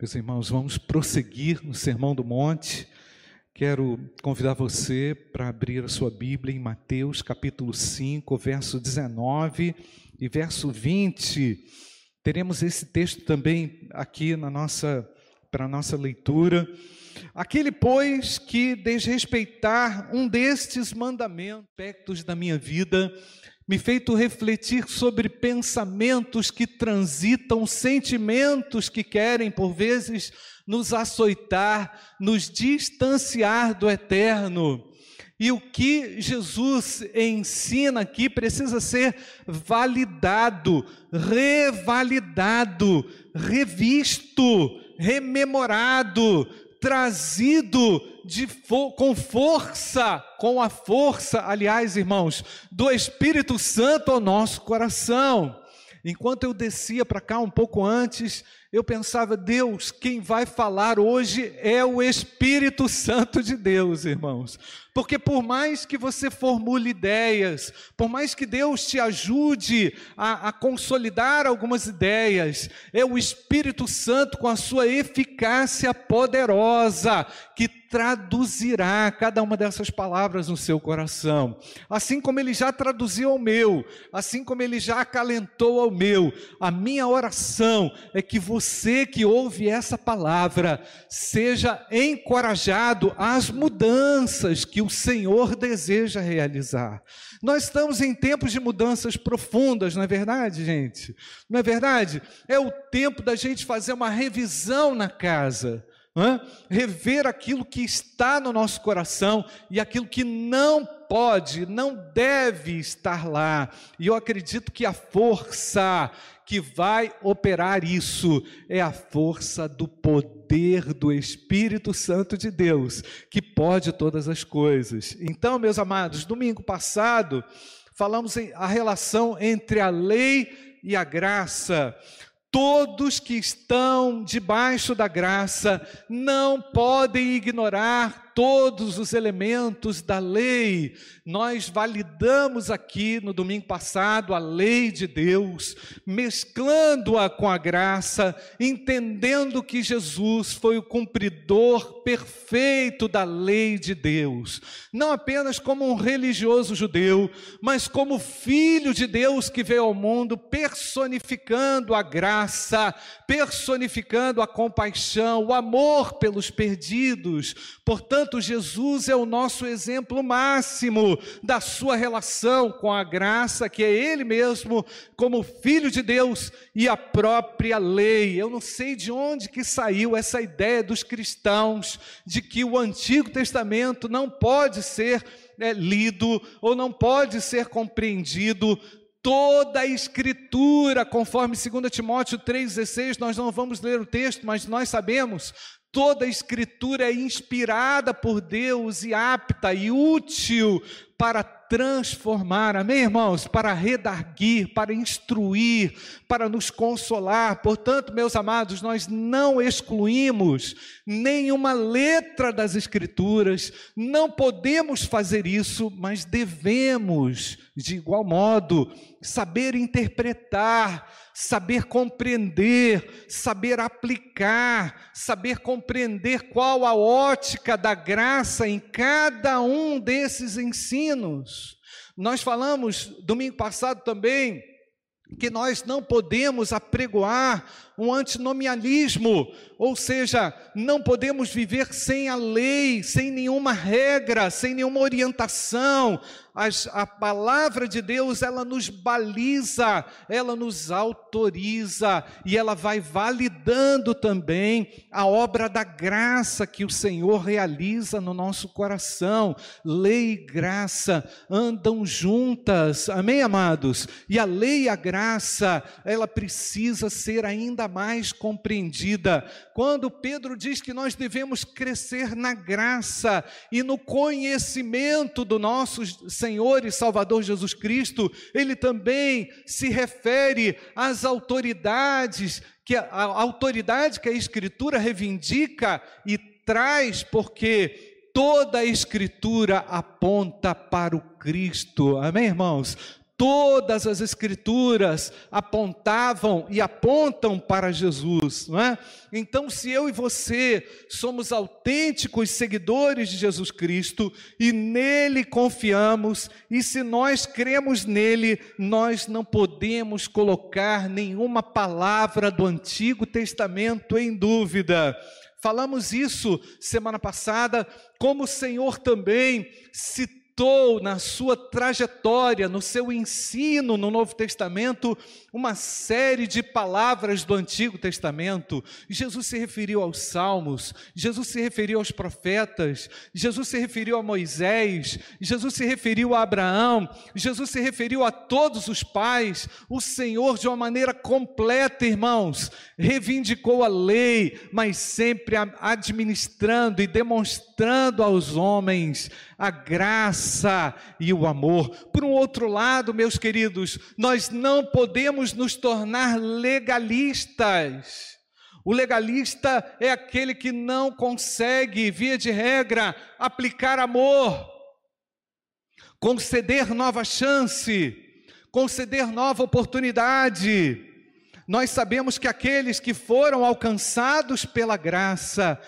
Meus irmãos, vamos prosseguir no Sermão do Monte. Quero convidar você para abrir a sua Bíblia em Mateus capítulo 5, verso 19 e verso 20. Teremos esse texto também aqui na nossa para a nossa leitura. Aquele, pois, que desrespeitar um destes mandamentos, aspectos da minha vida, me feito refletir sobre pensamentos que transitam, sentimentos que querem, por vezes, nos açoitar, nos distanciar do eterno. E o que Jesus ensina aqui precisa ser validado, revalidado, revisto, rememorado, trazido fo com força, com a força, aliás, irmãos, do Espírito Santo ao nosso coração. Enquanto eu descia para cá um pouco antes, eu pensava, Deus, quem vai falar hoje é o Espírito Santo de Deus, irmãos. Porque por mais que você formule ideias, por mais que Deus te ajude a, a, consolidar algumas ideias, é o Espírito Santo com a sua eficácia poderosa que traduzirá cada uma dessas palavras no seu coração. Assim como ele já traduziu ao meu, assim como ele já acalentou ao meu, a minha oração é que você que ouve essa palavra seja encorajado às mudanças que o Senhor deseja realizar. Nós estamos em tempos de mudanças profundas, não é verdade, gente? Não é verdade? É o tempo da gente fazer uma revisão na casa. É? Rever aquilo que está no nosso coração e aquilo que não pode, não deve estar lá. E eu acredito que a força que vai operar isso é a força do poder do Espírito Santo de Deus, que pode todas as coisas. Então, meus amados, domingo passado falamos em a relação entre a lei e a graça. Todos que estão debaixo da graça não podem ignorar todos os elementos da lei. Nós validamos aqui no domingo passado a lei de Deus, mesclando-a com a graça, entendendo que Jesus foi o cumpridor perfeito da lei de Deus, não apenas como um religioso judeu, mas como filho de Deus que veio ao mundo personificando a graça, personificando a compaixão, o amor pelos perdidos. Portanto, Portanto, Jesus é o nosso exemplo máximo da sua relação com a graça, que é Ele mesmo, como Filho de Deus e a própria lei. Eu não sei de onde que saiu essa ideia dos cristãos de que o Antigo Testamento não pode ser é, lido ou não pode ser compreendido toda a escritura, conforme 2 Timóteo 3,16, nós não vamos ler o texto, mas nós sabemos, Toda a Escritura é inspirada por Deus e apta e útil para transformar, amém, irmãos? Para redarguir, para instruir, para nos consolar. Portanto, meus amados, nós não excluímos nenhuma letra das Escrituras, não podemos fazer isso, mas devemos, de igual modo, saber interpretar, saber compreender, saber aplicar, saber compreender qual a ótica da graça em cada um desses ensinos. Nós falamos domingo passado também que nós não podemos apregoar um antinomialismo, ou seja, não podemos viver sem a lei, sem nenhuma regra, sem nenhuma orientação. As, a palavra de Deus, ela nos baliza, ela nos autoriza e ela vai validando também a obra da graça que o Senhor realiza no nosso coração. Lei e graça andam juntas, amém, amados? E a lei e a graça, ela precisa ser ainda mais compreendida. Quando Pedro diz que nós devemos crescer na graça e no conhecimento do nosso Senhor e Salvador Jesus Cristo, ele também se refere às autoridades, que a, a autoridade que a Escritura reivindica e traz, porque toda a Escritura aponta para o Cristo. Amém, irmãos? Todas as escrituras apontavam e apontam para Jesus, não é? Então, se eu e você somos autênticos seguidores de Jesus Cristo e nele confiamos, e se nós cremos nele, nós não podemos colocar nenhuma palavra do Antigo Testamento em dúvida. Falamos isso semana passada, como o Senhor também citou citou na sua trajetória, no seu ensino no Novo Testamento, uma série de palavras do Antigo Testamento. Jesus se referiu aos Salmos, Jesus se referiu aos profetas, Jesus se referiu a Moisés, Jesus se referiu a Abraão, Jesus se referiu a todos os pais. O Senhor, de uma maneira completa, irmãos, reivindicou a lei, mas sempre administrando e demonstrando aos homens a graça e o amor. Por um outro lado, meus queridos, nós não podemos nos tornar legalistas. O legalista é aquele que não consegue, via de regra, aplicar amor, conceder nova chance, conceder nova oportunidade. Nós sabemos que aqueles que foram alcançados pela graça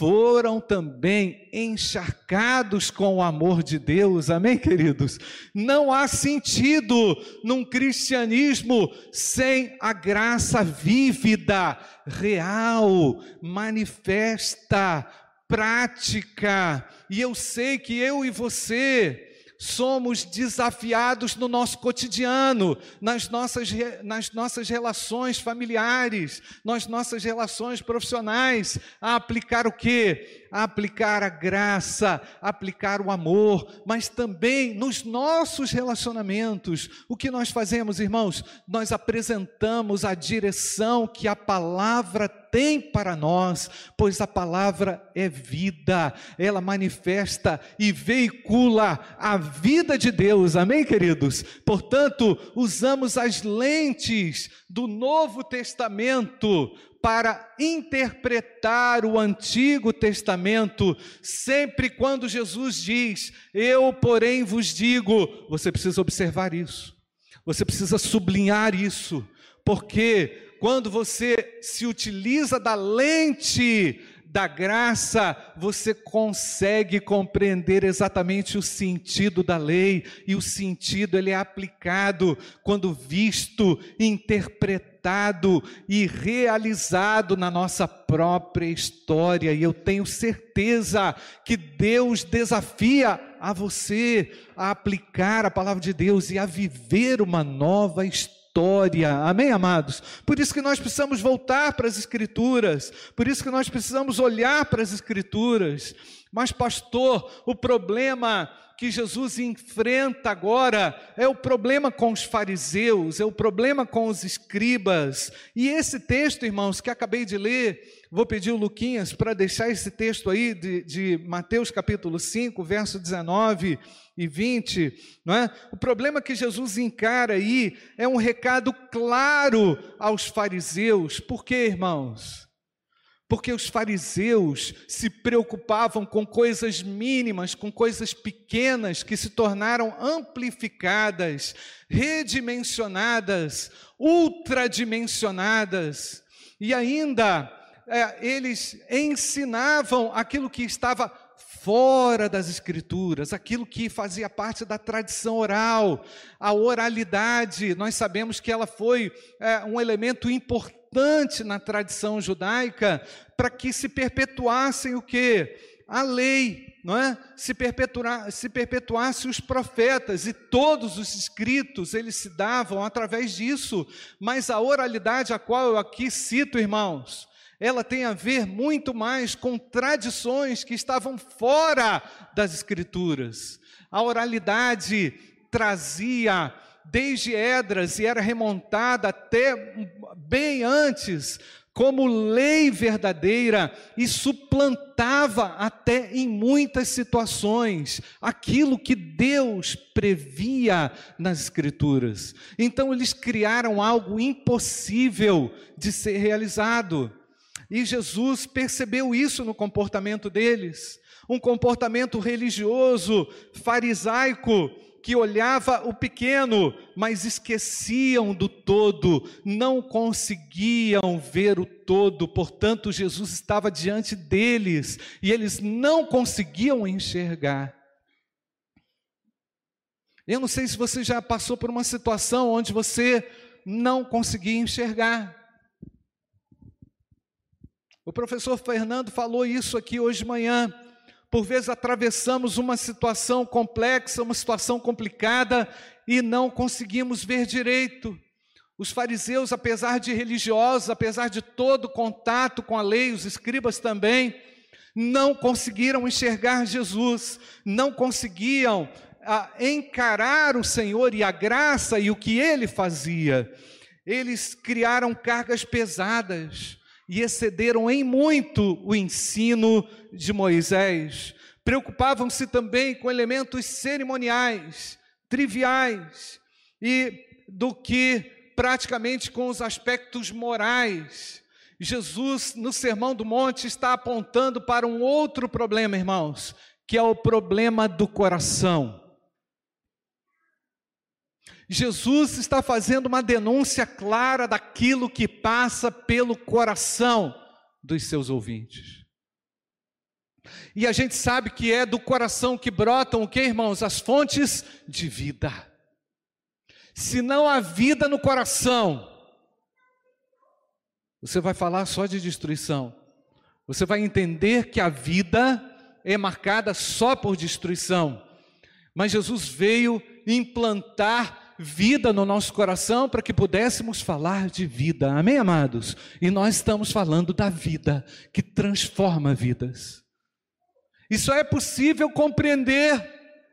foram também encharcados com o amor de Deus, amém, queridos? Não há sentido num cristianismo sem a graça vívida, real, manifesta, prática, e eu sei que eu e você, somos desafiados no nosso cotidiano, nas nossas, nas nossas relações familiares, nas nossas relações profissionais, a aplicar o quê? Aplicar a graça, aplicar o amor, mas também nos nossos relacionamentos. O que nós fazemos, irmãos? Nós apresentamos a direção que a palavra tem para nós, pois a palavra é vida, ela manifesta e veicula a vida de Deus, amém, queridos? Portanto, usamos as lentes do Novo Testamento para interpretar o Antigo Testamento, sempre quando Jesus diz: Eu, porém, vos digo, você precisa observar isso, você precisa sublinhar isso, porque quando você se utiliza da lente da graça, você consegue compreender exatamente o sentido da lei, e o sentido ele é aplicado quando visto, interpretado e realizado na nossa própria história. E eu tenho certeza que Deus desafia a você a aplicar a palavra de Deus e a viver uma nova história história. Amém, amados? Por isso que nós precisamos voltar para as Escrituras, por isso que nós precisamos olhar para as Escrituras. Mas, pastor, o problema que Jesus enfrenta agora é o problema com os fariseus, é o problema com os escribas. E esse texto, irmãos, que acabei de ler, vou pedir o Luquinhas para deixar esse texto aí de, de Mateus capítulo 5, verso 19 e 20, não é? O problema que Jesus encara aí é um recado claro aos fariseus. Por quê, irmãos? Porque os fariseus se preocupavam com coisas mínimas, com coisas pequenas que se tornaram amplificadas, redimensionadas, ultradimensionadas, e ainda é, eles ensinavam aquilo que estava fora das Escrituras, aquilo que fazia parte da tradição oral, a oralidade, nós sabemos que ela foi é, um elemento importante importante na tradição judaica para que se perpetuassem o que? A lei, não é? Se, perpetuar, se perpetuasse os profetas e todos os escritos, eles se davam através disso. Mas a oralidade a qual eu aqui cito, irmãos, ela tem a ver muito mais com tradições que estavam fora das escrituras. A oralidade trazia desde Edras e era remontada até bem antes, como lei verdadeira e suplantava até em muitas situações aquilo que Deus previa nas Escrituras. Então eles criaram algo impossível de ser realizado. E Jesus percebeu isso no comportamento deles, um comportamento religioso, farisaico, que olhava o pequeno, mas esqueciam do todo, não conseguiam ver o todo, portanto, Jesus estava diante deles e eles não conseguiam enxergar. Eu não sei se você já passou por uma situação onde você não conseguia enxergar. O professor Fernando falou isso aqui hoje de manhã. Por vezes atravessamos uma situação complexa, uma situação complicada e não conseguimos ver direito. Os fariseus, apesar de religiosos, apesar de todo contato com a lei, os escribas também, não conseguiram enxergar Jesus, não conseguiam ah, encarar o Senhor e a graça e o que ele fazia. Eles criaram cargas pesadas, e excederam em muito o ensino de Moisés. Preocupavam-se também com elementos cerimoniais, triviais, e do que praticamente com os aspectos morais. Jesus, no Sermão do Monte, está apontando para um outro problema, irmãos, que é o problema do coração. Jesus está fazendo uma denúncia clara daquilo que passa pelo coração dos seus ouvintes. E a gente sabe que é do coração que brotam o que, irmãos? As fontes de vida. Se não há vida no coração, você vai falar só de destruição. Você vai entender que a vida é marcada só por destruição. Mas Jesus veio implantar vida no nosso coração para que pudéssemos falar de vida. Amém, amados? E nós estamos falando da vida que transforma vidas. E só é possível compreender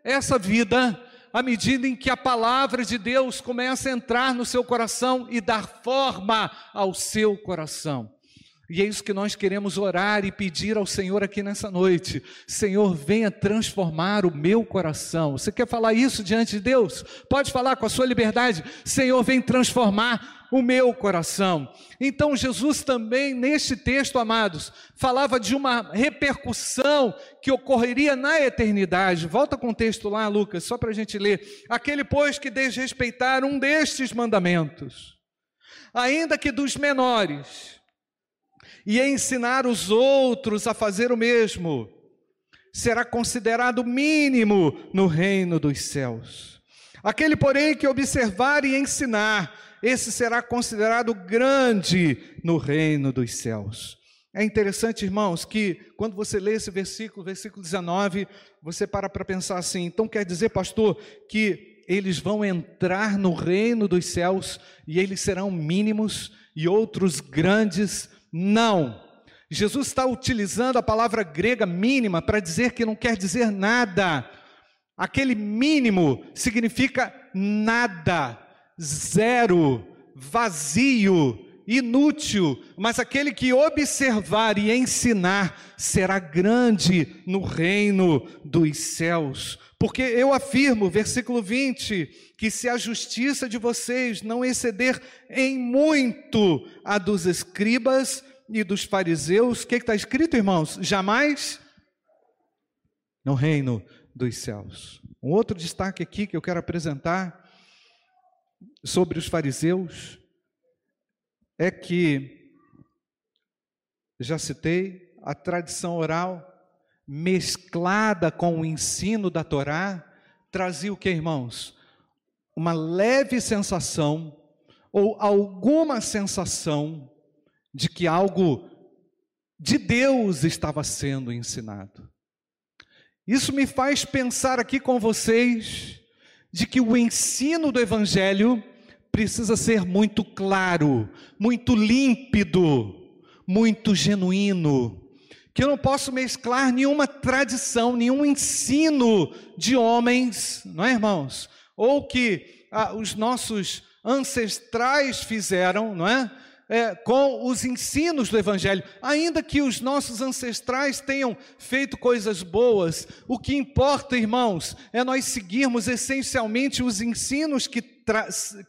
essa vida à medida em que a palavra de Deus começa a entrar no seu coração e dar forma ao seu coração. E é isso que nós queremos orar e pedir ao Senhor aqui nessa noite. Senhor, venha transformar o meu coração. Você quer falar isso diante de Deus? Pode falar com a sua liberdade. Senhor, vem transformar o meu coração. Então, Jesus também, neste texto, amados, falava de uma repercussão que ocorreria na eternidade. Volta com o texto lá, Lucas, só para a gente ler. Aquele, pois, que desrespeitar um destes mandamentos, ainda que dos menores, e ensinar os outros a fazer o mesmo, será considerado mínimo no reino dos céus. Aquele, porém, que observar e ensinar, esse será considerado grande no reino dos céus. É interessante, irmãos, que quando você lê esse versículo, versículo 19, você para para pensar assim: então quer dizer, pastor, que eles vão entrar no reino dos céus e eles serão mínimos e outros grandes não. Jesus está utilizando a palavra grega mínima para dizer que não quer dizer nada. Aquele mínimo significa nada, zero, vazio, inútil, mas aquele que observar e ensinar será grande no reino dos céus. Porque eu afirmo, versículo 20, que se a justiça de vocês não exceder em muito a dos escribas e dos fariseus, o que está escrito, irmãos? Jamais no reino dos céus. Um outro destaque aqui que eu quero apresentar sobre os fariseus é que, já citei, a tradição oral mesclada com o ensino da Torá, trazia o que, irmãos? Uma leve sensação ou alguma sensação de que algo de Deus estava sendo ensinado. Isso me faz pensar aqui com vocês de que o ensino do Evangelho precisa ser muito claro, muito límpido, muito genuíno que eu não posso mesclar nenhuma tradição, nenhum ensino de homens, não é, irmãos? Ou que ah, os nossos ancestrais fizeram, não é? É? Com os ensinos do Evangelho, ainda que os nossos ancestrais tenham feito coisas boas, o que importa, irmãos, é nós seguirmos essencialmente os ensinos que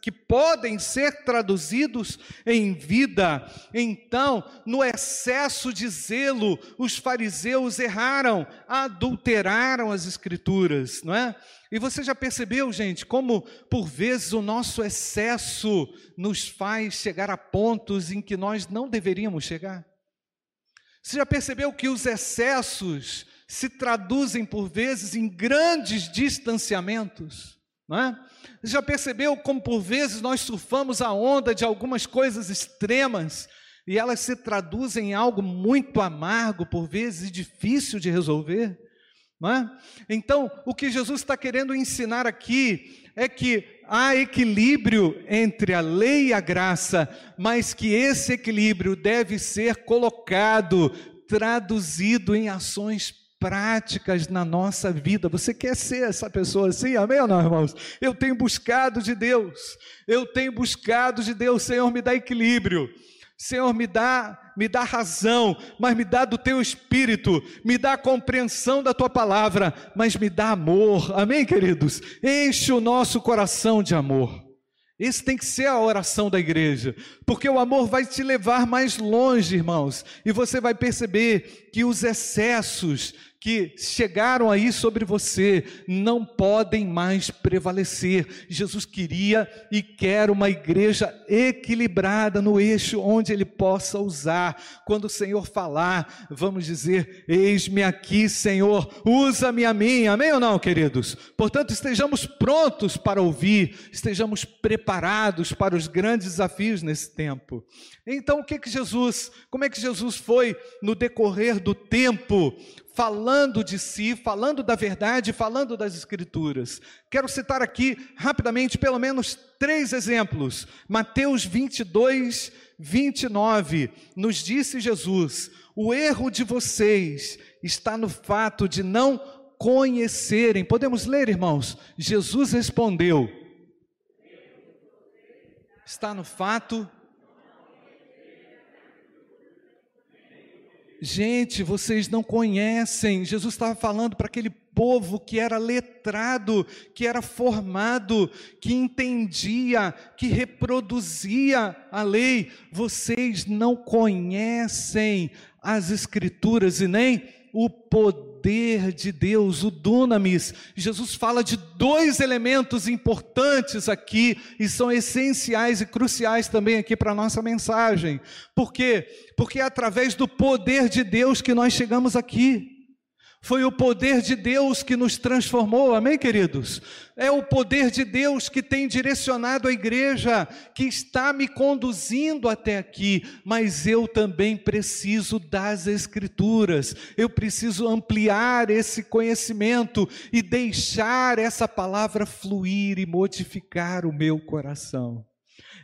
que podem ser traduzidos em vida. Então, no excesso de zelo, os fariseus erraram, adulteraram as escrituras, não é? E você já percebeu, gente, como por vezes o nosso excesso nos faz chegar a pontos em que nós não deveríamos chegar? Você já percebeu que os excessos se traduzem por vezes em grandes distanciamentos? Não é? Já percebeu como por vezes nós surfamos a onda de algumas coisas extremas e elas se traduzem em algo muito amargo, por vezes difícil de resolver? É? Então, o que Jesus está querendo ensinar aqui é que há equilíbrio entre a lei e a graça, mas que esse equilíbrio deve ser colocado, traduzido em ações práticas na nossa vida. Você quer ser essa pessoa assim? Amém ou não, irmãos? Eu tenho buscado de Deus. Eu tenho buscado de Deus, Senhor, me dá equilíbrio. Senhor, me dá, me dá razão, mas me dá do teu espírito, me dá compreensão da tua palavra, mas me dá amor. Amém, queridos? Enche o nosso coração de amor. Esse tem que ser a oração da igreja, porque o amor vai te levar mais longe, irmãos, e você vai perceber que os excessos que chegaram aí sobre você não podem mais prevalecer. Jesus queria e quer uma igreja equilibrada no eixo onde ele possa usar. Quando o Senhor falar, vamos dizer: Eis-me aqui, Senhor, usa-me a mim. Amém ou não, queridos? Portanto, estejamos prontos para ouvir, estejamos preparados para os grandes desafios nesse tempo. Então, o que que Jesus, como é que Jesus foi no decorrer do tempo falando de si, falando da verdade, falando das Escrituras. Quero citar aqui rapidamente pelo menos três exemplos. Mateus 22, 29, nos disse Jesus: o erro de vocês está no fato de não conhecerem. Podemos ler, irmãos? Jesus respondeu: está no fato Gente, vocês não conhecem. Jesus estava falando para aquele povo que era letrado, que era formado, que entendia, que reproduzia a lei. Vocês não conhecem as Escrituras e nem o poder de Deus, o dunamis. Jesus fala de dois elementos importantes aqui e são essenciais e cruciais também aqui para a nossa mensagem. Por quê? Porque é através do poder de Deus que nós chegamos aqui. Foi o poder de Deus que nos transformou, amém, queridos? É o poder de Deus que tem direcionado a igreja, que está me conduzindo até aqui, mas eu também preciso das Escrituras, eu preciso ampliar esse conhecimento e deixar essa palavra fluir e modificar o meu coração.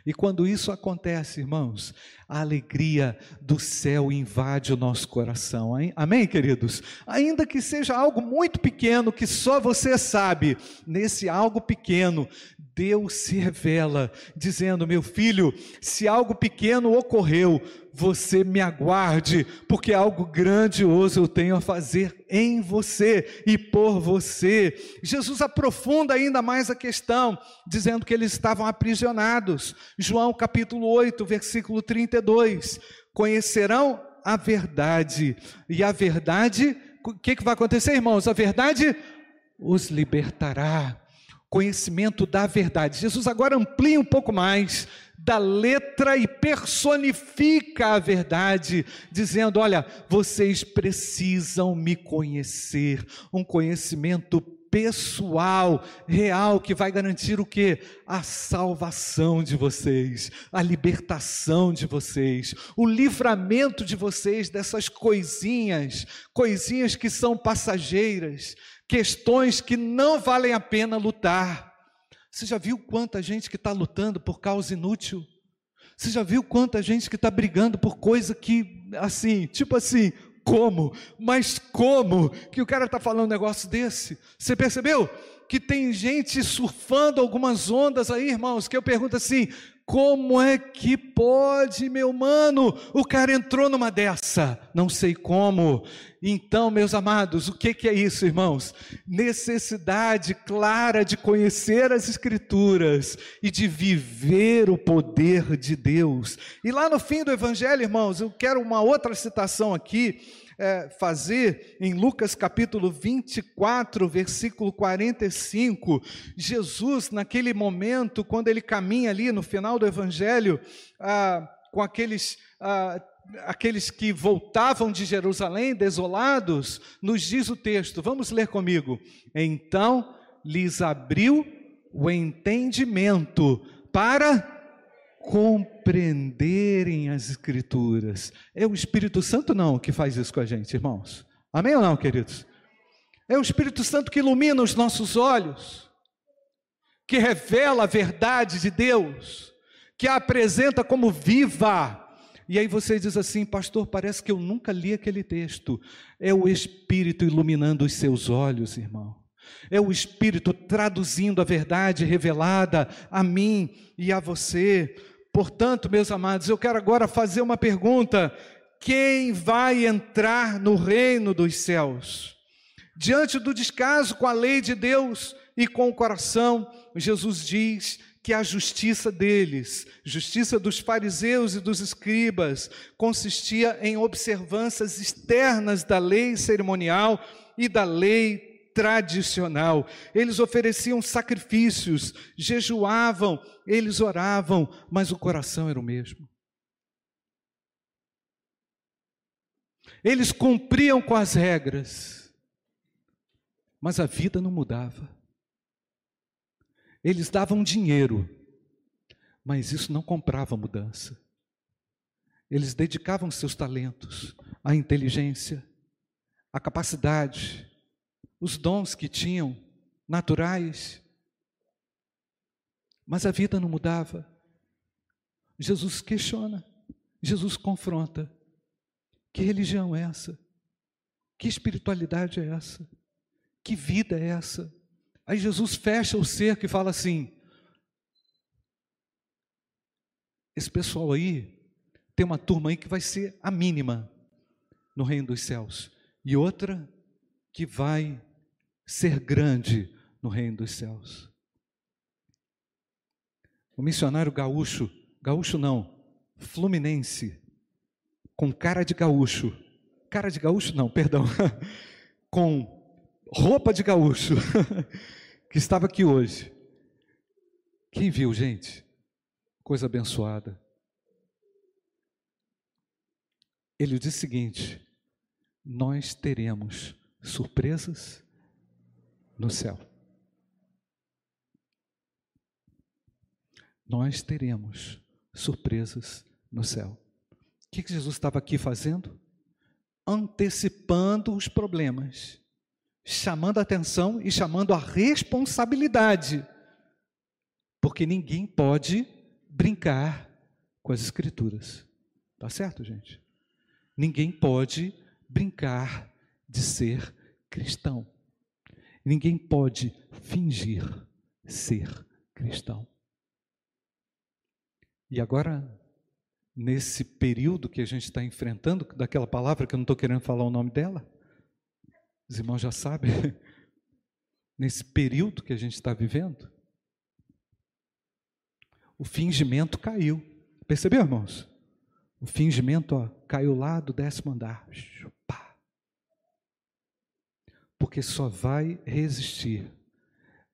E quando isso acontece, irmãos, a alegria do céu invade o nosso coração. Hein? Amém, queridos? Ainda que seja algo muito pequeno, que só você sabe, nesse algo pequeno, Deus se revela, dizendo: Meu filho, se algo pequeno ocorreu, você me aguarde, porque algo grandioso eu tenho a fazer em você e por você. Jesus aprofunda ainda mais a questão, dizendo que eles estavam aprisionados. João capítulo 8, versículo 32. Conhecerão a verdade, e a verdade, o que, que vai acontecer, irmãos? A verdade os libertará conhecimento da verdade. Jesus agora amplia um pouco mais da letra e personifica a verdade, dizendo: Olha, vocês precisam me conhecer, um conhecimento pessoal, real, que vai garantir o que? A salvação de vocês, a libertação de vocês, o livramento de vocês dessas coisinhas, coisinhas que são passageiras, questões que não valem a pena lutar. Você já viu quanta gente que está lutando por causa inútil? Você já viu quanta gente que está brigando por coisa que, assim, tipo assim, como? Mas como que o cara está falando um negócio desse? Você percebeu? Que tem gente surfando algumas ondas aí, irmãos, que eu pergunto assim: Como é que pode, meu mano? O cara entrou numa dessa, não sei como. Então, meus amados, o que, que é isso, irmãos? Necessidade clara de conhecer as Escrituras e de viver o poder de Deus. E lá no fim do Evangelho, irmãos, eu quero uma outra citação aqui é, fazer em Lucas capítulo 24, versículo 45, Jesus, naquele momento, quando ele caminha ali no final do Evangelho, ah, com aqueles. Ah, aqueles que voltavam de Jerusalém desolados, nos diz o texto, vamos ler comigo. Então lhes abriu o entendimento para compreenderem as Escrituras. É o Espírito Santo, não, que faz isso com a gente, irmãos. Amém ou não, queridos? É o Espírito Santo que ilumina os nossos olhos, que revela a verdade de Deus, que a apresenta como viva. E aí você diz assim, pastor, parece que eu nunca li aquele texto. É o Espírito iluminando os seus olhos, irmão. É o Espírito traduzindo a verdade revelada a mim e a você. Portanto, meus amados, eu quero agora fazer uma pergunta: quem vai entrar no reino dos céus? Diante do descaso com a lei de Deus e com o coração, Jesus diz que a justiça deles, justiça dos fariseus e dos escribas, consistia em observâncias externas da lei cerimonial e da lei tradicional. Eles ofereciam sacrifícios, jejuavam, eles oravam, mas o coração era o mesmo. Eles cumpriam com as regras, mas a vida não mudava. Eles davam dinheiro, mas isso não comprava mudança. Eles dedicavam seus talentos, a inteligência, a capacidade, os dons que tinham, naturais, mas a vida não mudava. Jesus questiona, Jesus confronta. Que religião é essa? Que espiritualidade é essa? Que vida é essa? Aí Jesus fecha o cerco e fala assim: esse pessoal aí, tem uma turma aí que vai ser a mínima no reino dos céus, e outra que vai ser grande no reino dos céus. O missionário gaúcho, gaúcho não, fluminense, com cara de gaúcho, cara de gaúcho não, perdão, com roupa de gaúcho, que estava aqui hoje. Quem viu, gente? Coisa abençoada. Ele diz o seguinte: nós teremos surpresas no céu. Nós teremos surpresas no céu. O que Jesus estava aqui fazendo? Antecipando os problemas, chamando a atenção e chamando a responsabilidade, porque ninguém pode brincar com as Escrituras. Tá certo, gente? Ninguém pode brincar de ser cristão. Ninguém pode fingir ser cristão. E agora, nesse período que a gente está enfrentando, daquela palavra que eu não estou querendo falar o nome dela, os irmãos já sabem, nesse período que a gente está vivendo, o fingimento caiu. Percebeu, irmãos? O fingimento ó, caiu lá do décimo andar. Pá porque só vai resistir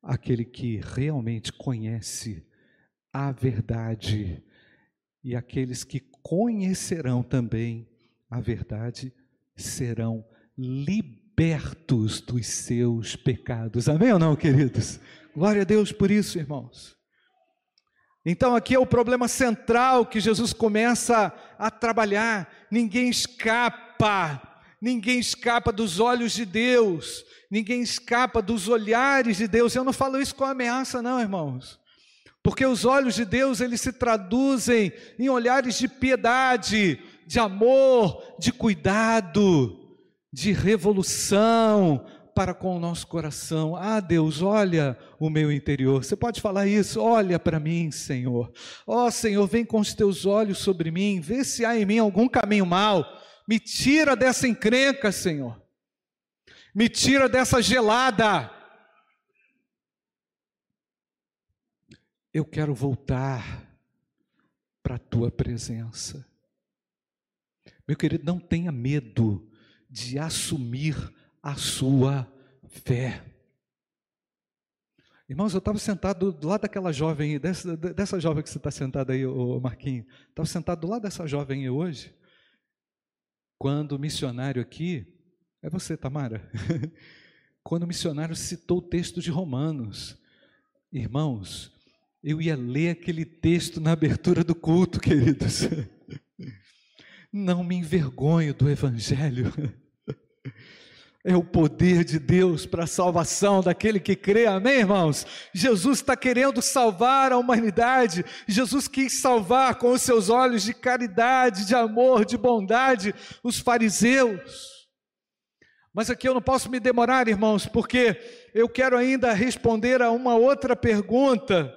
aquele que realmente conhece a verdade e aqueles que conhecerão também a verdade serão libertos dos seus pecados. Amém ou não, queridos? Glória a Deus por isso, irmãos. Então, aqui é o problema central que Jesus começa a trabalhar. Ninguém escapa Ninguém escapa dos olhos de Deus, ninguém escapa dos olhares de Deus. Eu não falo isso com ameaça, não, irmãos. Porque os olhos de Deus, eles se traduzem em olhares de piedade, de amor, de cuidado, de revolução para com o nosso coração. Ah, Deus, olha o meu interior. Você pode falar isso? Olha para mim, Senhor. Ó oh, Senhor, vem com os teus olhos sobre mim, vê se há em mim algum caminho mau. Me tira dessa encrenca, Senhor. Me tira dessa gelada. Eu quero voltar para a tua presença. Meu querido, não tenha medo de assumir a sua fé. Irmãos, eu estava sentado do lado daquela jovem, dessa, dessa jovem que você está sentado aí, Marquinhos. Estava sentado do lado dessa jovem hoje, quando o missionário aqui, é você, Tamara, quando o missionário citou o texto de Romanos. Irmãos, eu ia ler aquele texto na abertura do culto, queridos. Não me envergonho do Evangelho. É o poder de Deus para a salvação daquele que crê, amém, irmãos? Jesus está querendo salvar a humanidade, Jesus quis salvar com os seus olhos de caridade, de amor, de bondade, os fariseus. Mas aqui eu não posso me demorar, irmãos, porque eu quero ainda responder a uma outra pergunta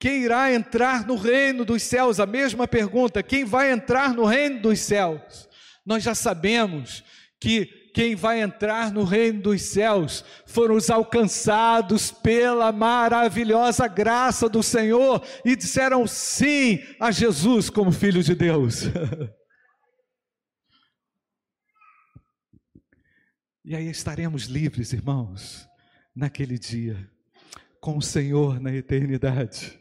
quem irá entrar no reino dos céus? A mesma pergunta: quem vai entrar no reino dos céus? Nós já sabemos que quem vai entrar no reino dos céus foram os alcançados pela maravilhosa graça do Senhor e disseram sim a Jesus como Filho de Deus. e aí estaremos livres, irmãos, naquele dia, com o Senhor na eternidade.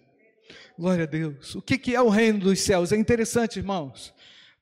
Glória a Deus. O que é o reino dos céus? É interessante, irmãos,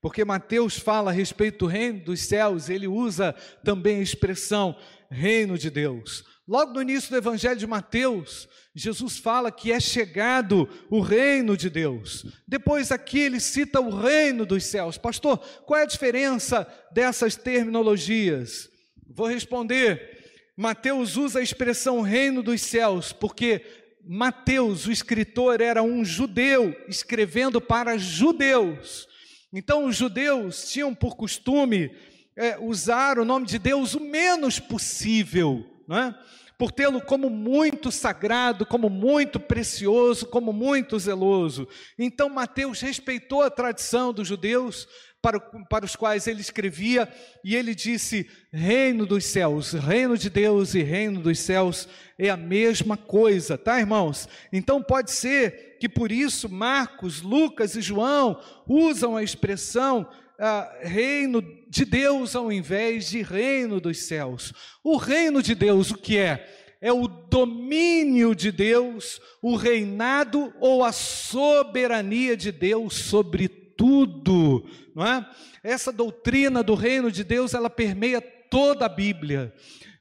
porque Mateus fala a respeito do reino dos céus, ele usa também a expressão reino de Deus. Logo no início do Evangelho de Mateus, Jesus fala que é chegado o reino de Deus. Depois aqui ele cita o reino dos céus. Pastor, qual é a diferença dessas terminologias? Vou responder. Mateus usa a expressão reino dos céus porque Mateus, o escritor, era um judeu escrevendo para judeus. Então, os judeus tinham por costume é, usar o nome de Deus o menos possível, é? por tê-lo como muito sagrado, como muito precioso, como muito zeloso. Então, Mateus respeitou a tradição dos judeus, para, para os quais ele escrevia, e ele disse: Reino dos céus, reino de Deus e reino dos céus é a mesma coisa, tá, irmãos? Então pode ser que por isso Marcos, Lucas e João usam a expressão ah, reino de Deus ao invés de reino dos céus. O reino de Deus, o que é? É o domínio de Deus, o reinado ou a soberania de Deus sobre tudo, não é? Essa doutrina do reino de Deus, ela permeia toda a Bíblia.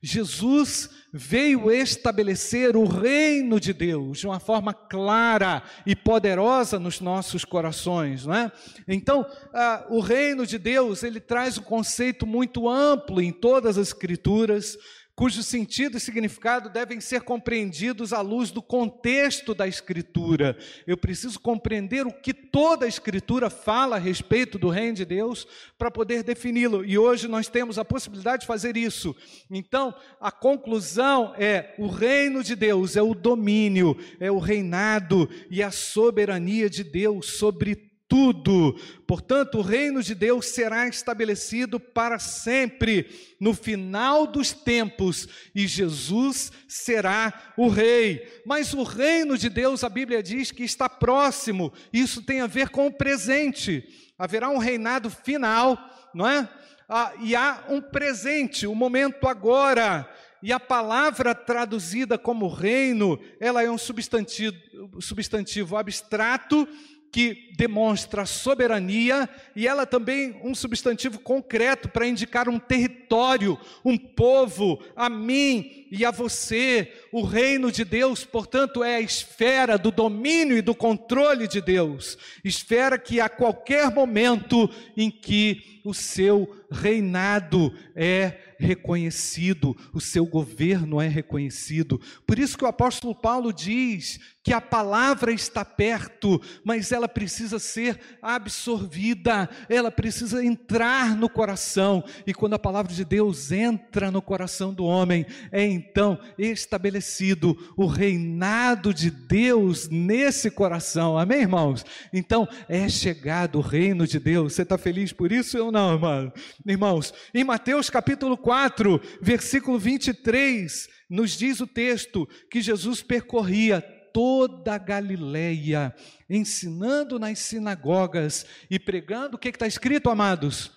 Jesus veio estabelecer o reino de Deus de uma forma clara e poderosa nos nossos corações, não é? Então, ah, o reino de Deus, ele traz um conceito muito amplo em todas as escrituras, cujo sentido e significado devem ser compreendidos à luz do contexto da Escritura. Eu preciso compreender o que toda a Escritura fala a respeito do Reino de Deus para poder defini-lo. E hoje nós temos a possibilidade de fazer isso. Então, a conclusão é: o Reino de Deus é o domínio, é o reinado e a soberania de Deus sobre tudo. Portanto, o reino de Deus será estabelecido para sempre no final dos tempos e Jesus será o rei. Mas o reino de Deus, a Bíblia diz que está próximo. Isso tem a ver com o presente. Haverá um reinado final, não é? Ah, e há um presente, o momento agora. E a palavra traduzida como reino, ela é um substantivo, substantivo abstrato que demonstra soberania e ela também um substantivo concreto para indicar um território, um povo, a mim e a você. O reino de Deus, portanto, é a esfera do domínio e do controle de Deus, esfera que a qualquer momento em que o seu reinado é reconhecido, o seu governo é reconhecido. Por isso que o apóstolo Paulo diz que a palavra está perto, mas ela precisa ser absorvida, ela precisa entrar no coração, e quando a palavra de Deus entra no coração do homem, é então estabelecido o reinado de Deus nesse coração, amém, irmãos? Então é chegado o reino de Deus, você está feliz por isso ou não, irmão? Irmãos, em Mateus capítulo 4, versículo 23, nos diz o texto que Jesus percorria toda a Galileia, ensinando nas sinagogas e pregando o que está escrito, amados?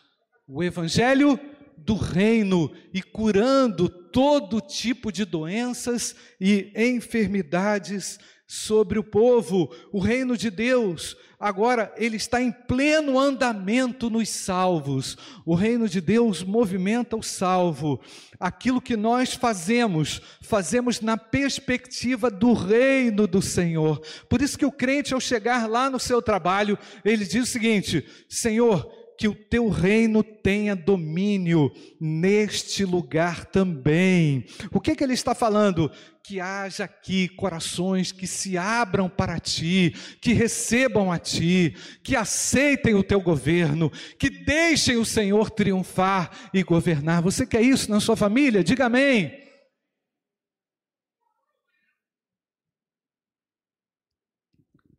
O Evangelho do reino e curando todo tipo de doenças e enfermidades sobre o povo. O reino de Deus agora ele está em pleno andamento nos salvos. O reino de Deus movimenta o salvo. Aquilo que nós fazemos, fazemos na perspectiva do reino do Senhor. Por isso que o crente ao chegar lá no seu trabalho, ele diz o seguinte: Senhor, que o teu reino tenha domínio neste lugar também. O que, que ele está falando? Que haja aqui corações que se abram para ti, que recebam a ti, que aceitem o teu governo, que deixem o Senhor triunfar e governar. Você quer isso na sua família? Diga amém.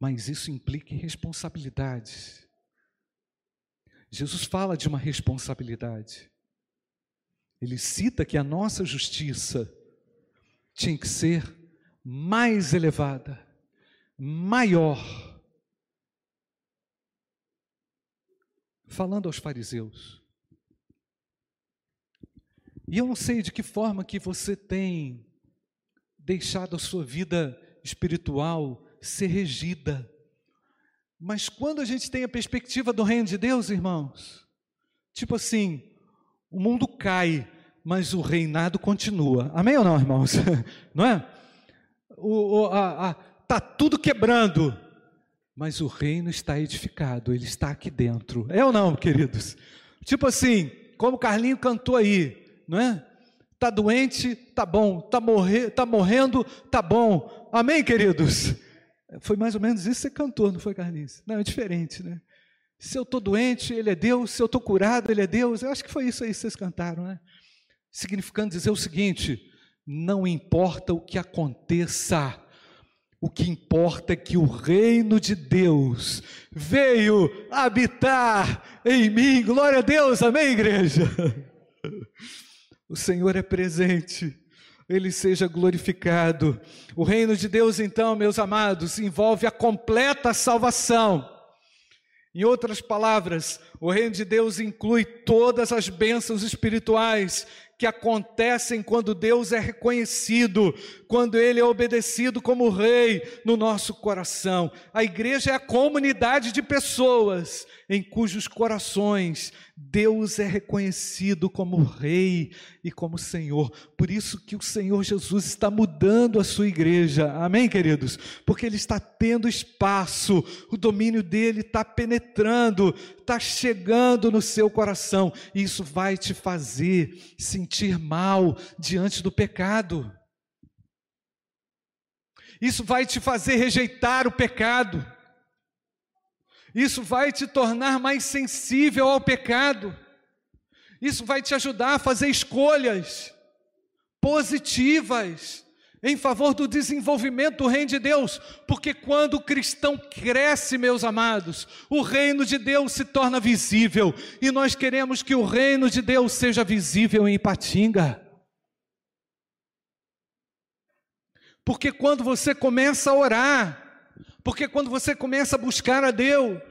Mas isso implica responsabilidades. Jesus fala de uma responsabilidade. Ele cita que a nossa justiça tinha que ser mais elevada, maior. Falando aos fariseus. E eu não sei de que forma que você tem deixado a sua vida espiritual ser regida mas quando a gente tem a perspectiva do reino de Deus, irmãos, tipo assim, o mundo cai, mas o reinado continua. Amém ou não, irmãos? Não é? O, o, a, a, tá tudo quebrando, mas o reino está edificado, ele está aqui dentro. É ou não, queridos? Tipo assim, como o Carlinho cantou aí, não é? Tá doente, tá bom. Tá, morrer, tá morrendo, tá bom. Amém, queridos? Foi mais ou menos isso que você cantou, não foi, Carlinhos? Não, é diferente, né? Se eu estou doente, Ele é Deus. Se eu estou curado, Ele é Deus. Eu acho que foi isso aí que vocês cantaram, né? Significando dizer o seguinte: não importa o que aconteça, o que importa é que o reino de Deus veio habitar em mim. Glória a Deus, amém, igreja? O Senhor é presente ele seja glorificado. O reino de Deus, então, meus amados, envolve a completa salvação. Em outras palavras, o reino de Deus inclui todas as bênçãos espirituais que acontecem quando Deus é reconhecido, quando Ele é obedecido como Rei no nosso coração. A igreja é a comunidade de pessoas em cujos corações Deus é reconhecido como Rei e como Senhor. Por isso que o Senhor Jesus está mudando a sua igreja. Amém, queridos? Porque Ele está tendo espaço, o domínio dele está penetrando, está chegando no seu coração. E isso vai te fazer sentir mal diante do pecado. Isso vai te fazer rejeitar o pecado. Isso vai te tornar mais sensível ao pecado. Isso vai te ajudar a fazer escolhas positivas em favor do desenvolvimento do reino de Deus, porque quando o cristão cresce, meus amados, o reino de Deus se torna visível, e nós queremos que o reino de Deus seja visível em Ipatinga. Porque quando você começa a orar, porque quando você começa a buscar a Deus,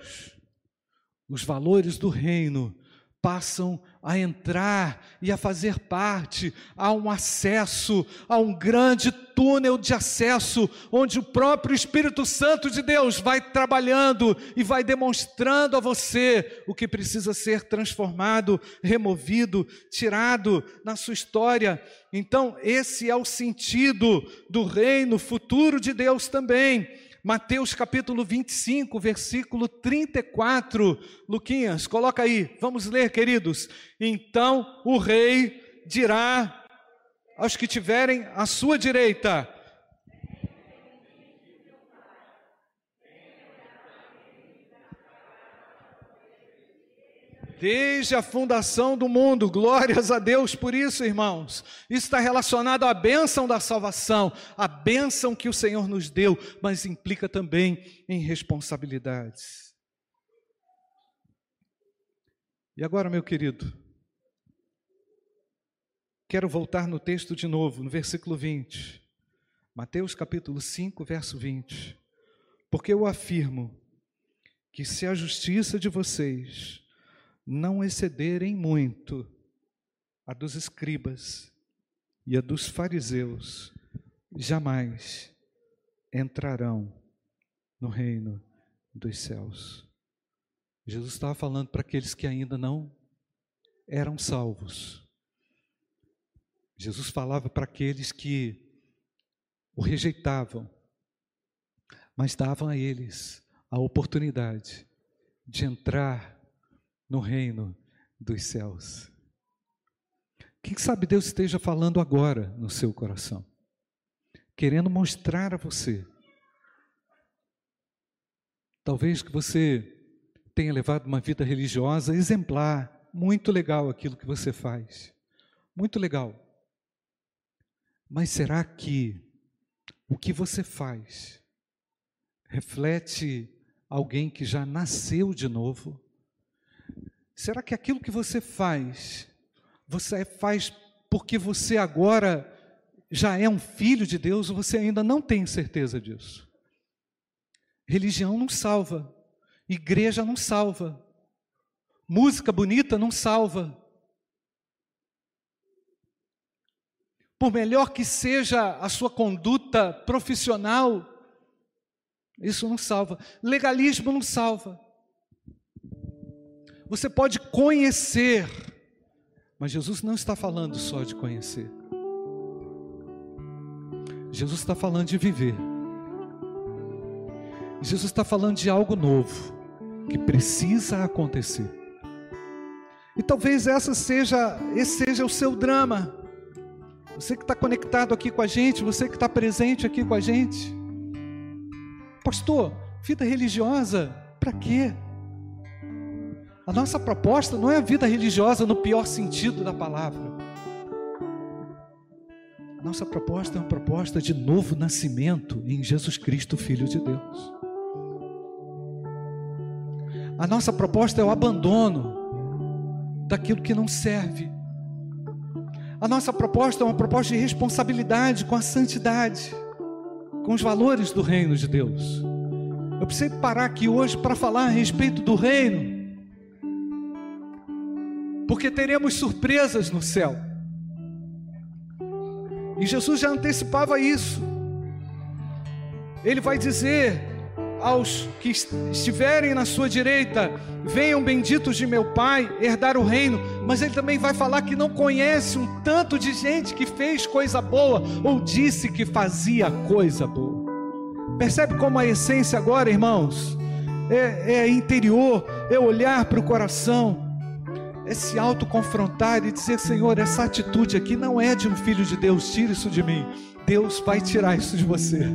os valores do reino passam a entrar e a fazer parte, há um acesso, há um grande túnel de acesso, onde o próprio Espírito Santo de Deus vai trabalhando e vai demonstrando a você o que precisa ser transformado, removido, tirado na sua história. Então, esse é o sentido do reino futuro de Deus também Mateus capítulo 25, versículo 34. Luquinhas, coloca aí, vamos ler, queridos. Então o rei dirá aos que tiverem à sua direita: Desde a fundação do mundo, glórias a Deus por isso, irmãos. Isso está relacionado à bênção da salvação, a bênção que o Senhor nos deu, mas implica também em responsabilidades. E agora, meu querido, quero voltar no texto de novo, no versículo 20. Mateus capítulo 5, verso 20. Porque eu afirmo que se a justiça de vocês não excederem muito a dos escribas e a dos fariseus, jamais entrarão no reino dos céus. Jesus estava falando para aqueles que ainda não eram salvos. Jesus falava para aqueles que o rejeitavam, mas davam a eles a oportunidade de entrar no reino dos céus. Quem sabe Deus esteja falando agora no seu coração, querendo mostrar a você. Talvez que você tenha levado uma vida religiosa exemplar, muito legal aquilo que você faz, muito legal. Mas será que o que você faz reflete alguém que já nasceu de novo? Será que aquilo que você faz, você faz porque você agora já é um filho de Deus ou você ainda não tem certeza disso? Religião não salva, igreja não salva, música bonita não salva. Por melhor que seja a sua conduta profissional, isso não salva. Legalismo não salva. Você pode conhecer, mas Jesus não está falando só de conhecer. Jesus está falando de viver. Jesus está falando de algo novo que precisa acontecer. E talvez essa seja, esse seja o seu drama. Você que está conectado aqui com a gente, você que está presente aqui com a gente. Pastor, vida religiosa, para quê? A nossa proposta não é a vida religiosa no pior sentido da palavra. A nossa proposta é uma proposta de novo nascimento em Jesus Cristo, Filho de Deus. A nossa proposta é o abandono daquilo que não serve. A nossa proposta é uma proposta de responsabilidade com a santidade, com os valores do reino de Deus. Eu preciso parar aqui hoje para falar a respeito do reino porque teremos surpresas no céu. E Jesus já antecipava isso. Ele vai dizer aos que estiverem na sua direita: Venham benditos de meu Pai herdar o reino. Mas ele também vai falar que não conhece um tanto de gente que fez coisa boa ou disse que fazia coisa boa. Percebe como a essência agora, irmãos, é, é interior, é olhar para o coração é se autoconfrontar e dizer: Senhor, essa atitude aqui não é de um filho de Deus, tira isso de mim. Deus vai tirar isso de você.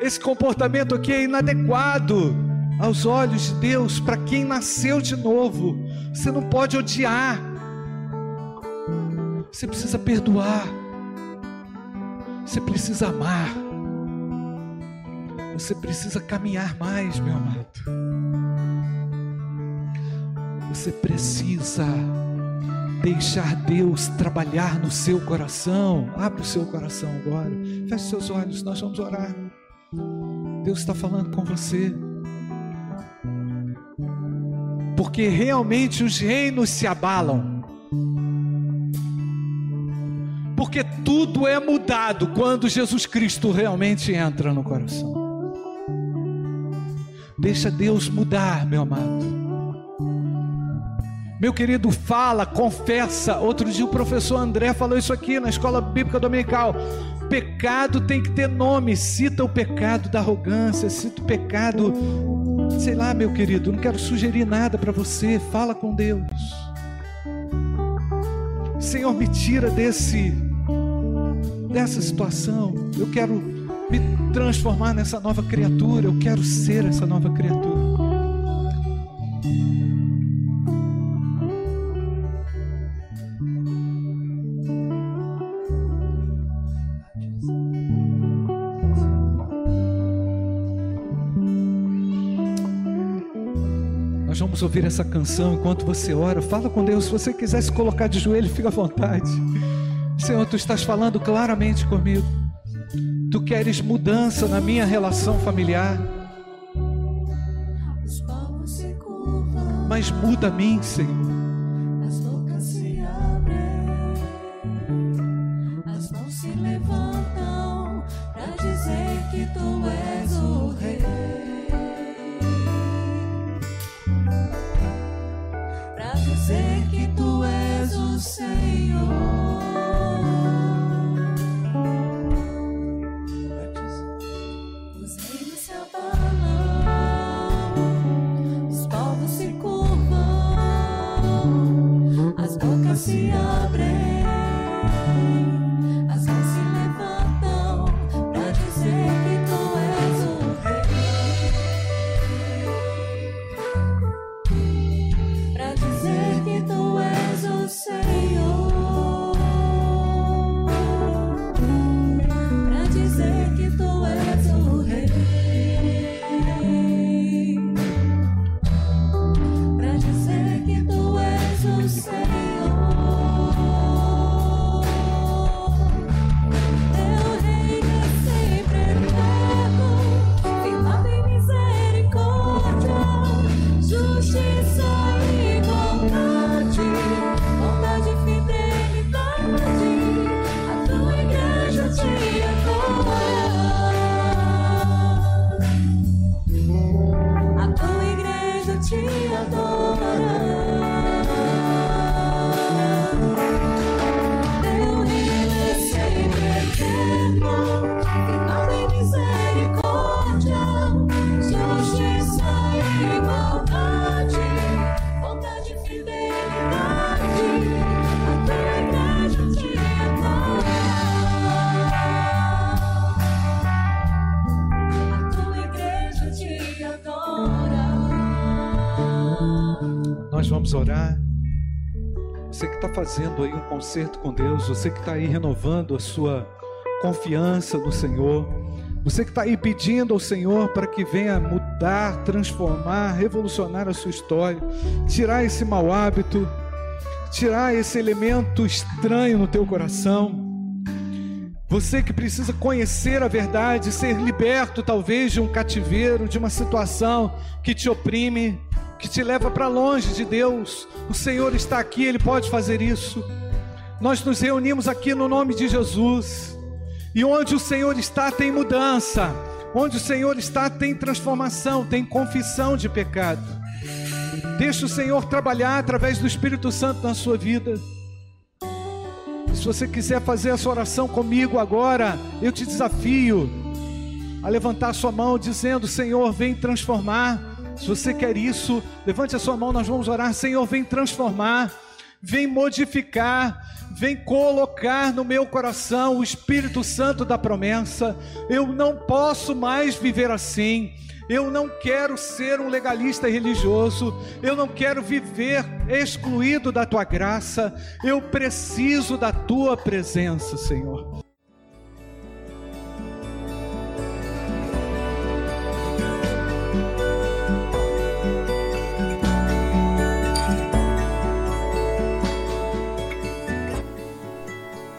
Esse comportamento aqui é inadequado aos olhos de Deus para quem nasceu de novo. Você não pode odiar, você precisa perdoar, você precisa amar, você precisa caminhar mais, meu amado. Você precisa deixar Deus trabalhar no seu coração. Abre o seu coração agora. Feche seus olhos, nós vamos orar. Deus está falando com você. Porque realmente os reinos se abalam. Porque tudo é mudado quando Jesus Cristo realmente entra no coração. Deixa Deus mudar, meu amado. Meu querido, fala, confessa. Outro dia o professor André falou isso aqui na escola bíblica dominical. pecado tem que ter nome. Cita o pecado da arrogância, cita o pecado, sei lá, meu querido, não quero sugerir nada para você. Fala com Deus. Senhor, me tira desse dessa situação. Eu quero me transformar nessa nova criatura. Eu quero ser essa nova criatura. Vamos ouvir essa canção enquanto você ora. Fala com Deus. Se você quiser se colocar de joelho, fica à vontade. Senhor, tu estás falando claramente comigo. Tu queres mudança na minha relação familiar. Mas muda a mim, Senhor. vamos aí um concerto com Deus, você que está aí renovando a sua confiança no Senhor, você que está aí pedindo ao Senhor para que venha mudar, transformar, revolucionar a sua história, tirar esse mau hábito, tirar esse elemento estranho no teu coração. Você que precisa conhecer a verdade, ser liberto talvez de um cativeiro, de uma situação que te oprime, que te leva para longe de Deus. O Senhor está aqui, Ele pode fazer isso. Nós nos reunimos aqui no nome de Jesus. E onde o Senhor está, tem mudança. Onde o Senhor está, tem transformação, tem confissão de pecado. Deixa o Senhor trabalhar através do Espírito Santo na sua vida. Se você quiser fazer essa oração comigo agora, eu te desafio a levantar sua mão dizendo: Senhor, vem transformar se você quer isso, levante a sua mão, nós vamos orar. Senhor, vem transformar, vem modificar, vem colocar no meu coração o Espírito Santo da promessa. Eu não posso mais viver assim. Eu não quero ser um legalista religioso, eu não quero viver excluído da tua graça, eu preciso da tua presença, Senhor.